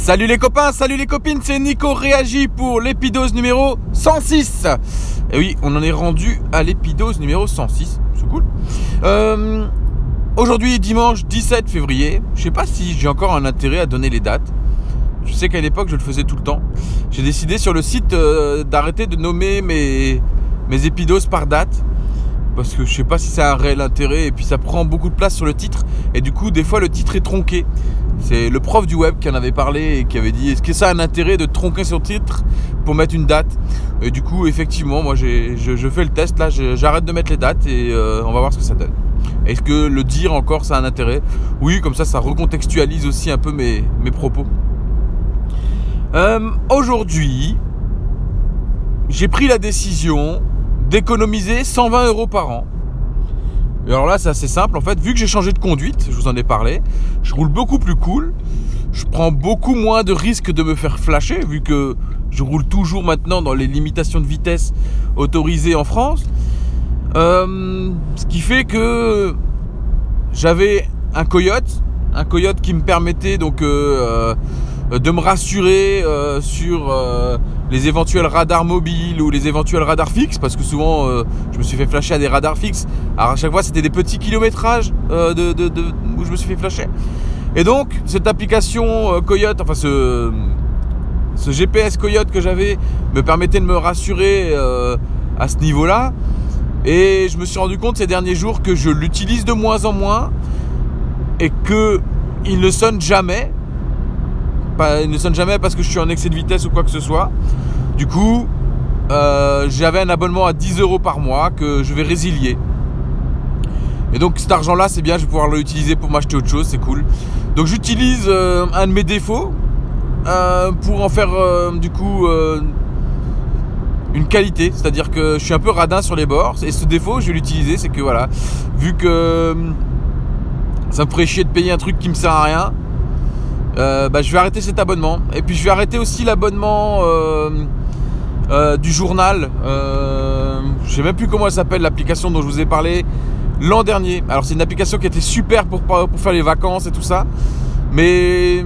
Salut les copains, salut les copines, c'est Nico Réagi pour l'épidose numéro 106. Et oui, on en est rendu à l'épidose numéro 106, c'est cool. Euh, aujourd'hui, dimanche 17 février, je sais pas si j'ai encore un intérêt à donner les dates. Je sais qu'à l'époque, je le faisais tout le temps. J'ai décidé sur le site euh, d'arrêter de nommer mes, mes épidoses par date parce que je sais pas si ça a un réel intérêt et puis ça prend beaucoup de place sur le titre et du coup des fois le titre est tronqué. C'est le prof du web qui en avait parlé et qui avait dit est-ce que ça a un intérêt de tronquer son titre pour mettre une date? Et du coup effectivement moi je, fais le test là, j'arrête de mettre les dates et euh, on va voir ce que ça donne. Est-ce que le dire encore ça a un intérêt? Oui comme ça ça recontextualise aussi un peu mes, mes propos. Euh, aujourd'hui j'ai pris la décision d'économiser 120 euros par an. Et alors là, c'est assez simple. En fait, vu que j'ai changé de conduite, je vous en ai parlé, je roule beaucoup plus cool. Je prends beaucoup moins de risques de me faire flasher, vu que je roule toujours maintenant dans les limitations de vitesse autorisées en France. Euh, ce qui fait que j'avais un coyote, un coyote qui me permettait donc euh, de me rassurer sur les éventuels radars mobiles ou les éventuels radars fixes, parce que souvent euh, je me suis fait flasher à des radars fixes. Alors à chaque fois c'était des petits kilométrages euh, de, où je me suis fait flasher. Et donc cette application euh, Coyote, enfin ce, ce GPS Coyote que j'avais me permettait de me rassurer à ce niveau-là. Et je me suis rendu compte ces derniers jours que je l'utilise de moins en moins et que il ne sonne jamais il ne sonne jamais parce que je suis en excès de vitesse ou quoi que ce soit. Du coup, euh, j'avais un abonnement à 10 euros par mois que je vais résilier. Et donc cet argent-là, c'est bien, je vais pouvoir l'utiliser pour m'acheter autre chose, c'est cool. Donc j'utilise euh, un de mes défauts euh, pour en faire du coup une qualité. C'est-à-dire que je suis un peu radin sur les bords. Et ce défaut, je vais l'utiliser, c'est que voilà, vu que ça me ferait chier de payer un truc qui me sert à rien, euh, bah, je vais arrêter cet abonnement. Et puis je vais arrêter aussi l'abonnement euh, euh, du journal. je sais même plus comment elle s'appelle, l'application dont je vous ai parlé l'an dernier. Alors c'est une application qui était super pour, faire les vacances et tout ça. Mais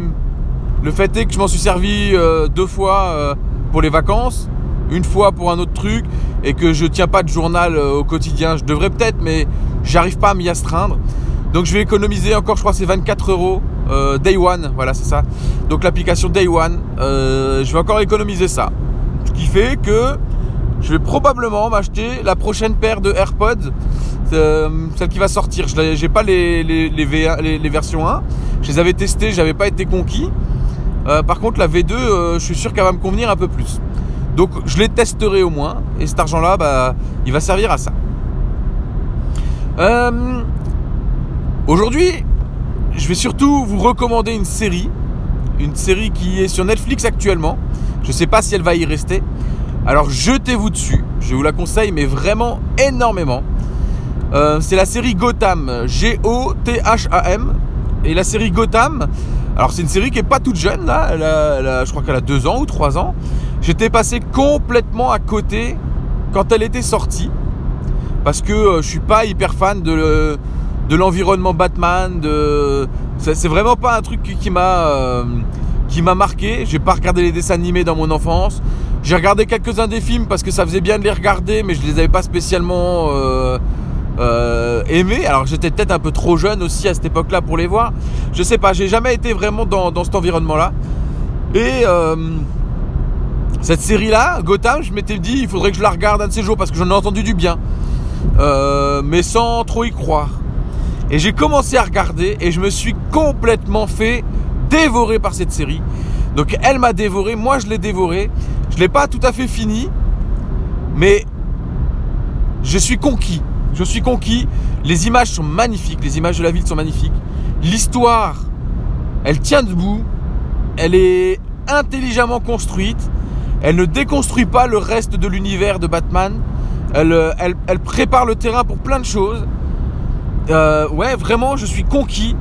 le fait est que je m'en suis servi deux fois pour les vacances, une fois pour un autre truc, et que je tiens pas de journal au quotidien. Je devrais peut-être, mais j'arrive pas à m'y astreindre. Donc je vais économiser encore, je crois, c'est 24 euros euh, Day One, voilà, c'est ça. Donc l'application Day One, euh, je vais encore économiser ça. Ce qui fait que je vais probablement m'acheter la prochaine paire de AirPods, euh, celle qui va sortir. Je n'ai pas les, les, versions 1, je les avais testées, j'avais pas été conquis. par contre, la V2, je suis sûr qu'elle va me convenir un peu plus. Donc je les testerai au moins, et cet argent-là, bah, il va servir à ça. Aujourd'hui, je vais surtout vous recommander une série. Une série qui est sur Netflix actuellement. Je ne sais pas si elle va y rester. Alors jetez-vous dessus. Je vous la conseille, mais vraiment énormément. Euh, c'est la série Gotham. G-O-T-H-A-M. Et la série Gotham, alors c'est une série qui est pas toute jeune là. je crois qu'elle a deux ans ou trois ans. J'étais passé complètement à côté quand elle était sortie. Parce que euh, je suis pas hyper fan de, de l'environnement Batman. De... C'est vraiment pas un truc qui, m'a euh, qui m'a marqué. J'ai pas regardé les dessins animés dans mon enfance. J'ai regardé quelques-uns des films parce que ça faisait bien de les regarder, mais je les avais pas spécialement euh, euh, aimés. Alors j'étais peut-être un peu trop jeune aussi à cette époque-là pour les voir. Je sais pas, j'ai jamais été vraiment dans, dans cet environnement-là. Et cette série-là, Gotham, je m'étais dit, il faudrait que je la regarde un de ces jours parce que j'en ai entendu du bien. mais sans trop y croire. Et j'ai commencé à regarder et je me suis complètement fait dévorer par cette série. Donc elle m'a dévoré, moi je l'ai dévoré. Je ne l'ai pas tout à fait fini, mais je suis conquis. Je suis conquis. Les images sont magnifiques, les images de la ville sont magnifiques. L'histoire, elle tient debout. Elle est intelligemment construite. Elle ne déconstruit pas le reste de l'univers de Batman. Elle, elle, elle prépare le terrain pour plein de choses. Euh, ouais, vraiment, je suis conquis.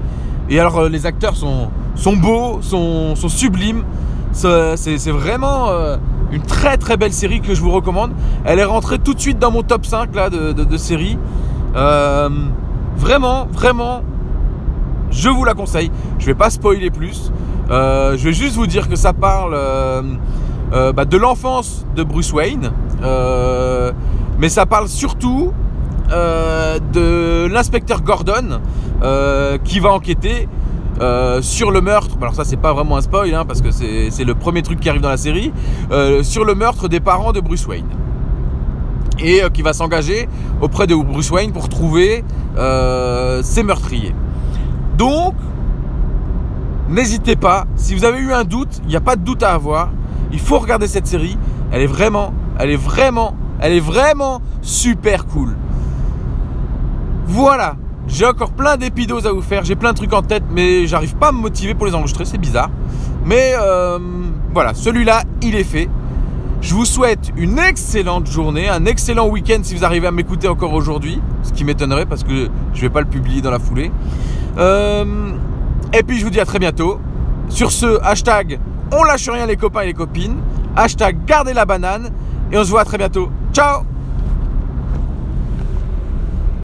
Et alors, euh, les acteurs sont, sont beaux, sont, sublimes. C'est vraiment euh, une très très belle série que je vous recommande. Elle est rentrée tout de suite dans mon top 5 là, de, de, vraiment, vraiment, je vous la conseille. Je vais pas spoiler plus. Je vais juste vous dire que ça parle bah, de l'enfance de Bruce Wayne, mais ça parle surtout de l'inspecteur Gordon qui va enquêter sur le meurtre, alors ça c'est pas vraiment un spoil hein, parce que c'est le premier truc qui arrive dans la série, sur le meurtre des parents de Bruce Wayne et euh, qui va s'engager auprès de Bruce Wayne pour trouver euh, ses meurtriers. Donc, n'hésitez pas, si vous avez eu un doute, il n'y a pas de doute à avoir, il faut regarder cette série, elle est vraiment, elle est vraiment, elle est vraiment super cool. Voilà, j'ai encore plein d'épidoses à vous faire, j'ai plein de trucs en tête, mais j'arrive pas à me motiver pour les enregistrer, c'est bizarre. Mais euh, voilà, celui-là, il est fait. Je vous souhaite une excellente journée, un excellent week-end si vous arrivez à m'écouter encore aujourd'hui, ce qui m'étonnerait parce que je vais pas le publier dans la foulée. Euh, et puis je vous dis à très bientôt. Sur ce, hashtag on lâche rien les copains et les copines, hashtag gardez la banane, et on se voit à très bientôt. Ciao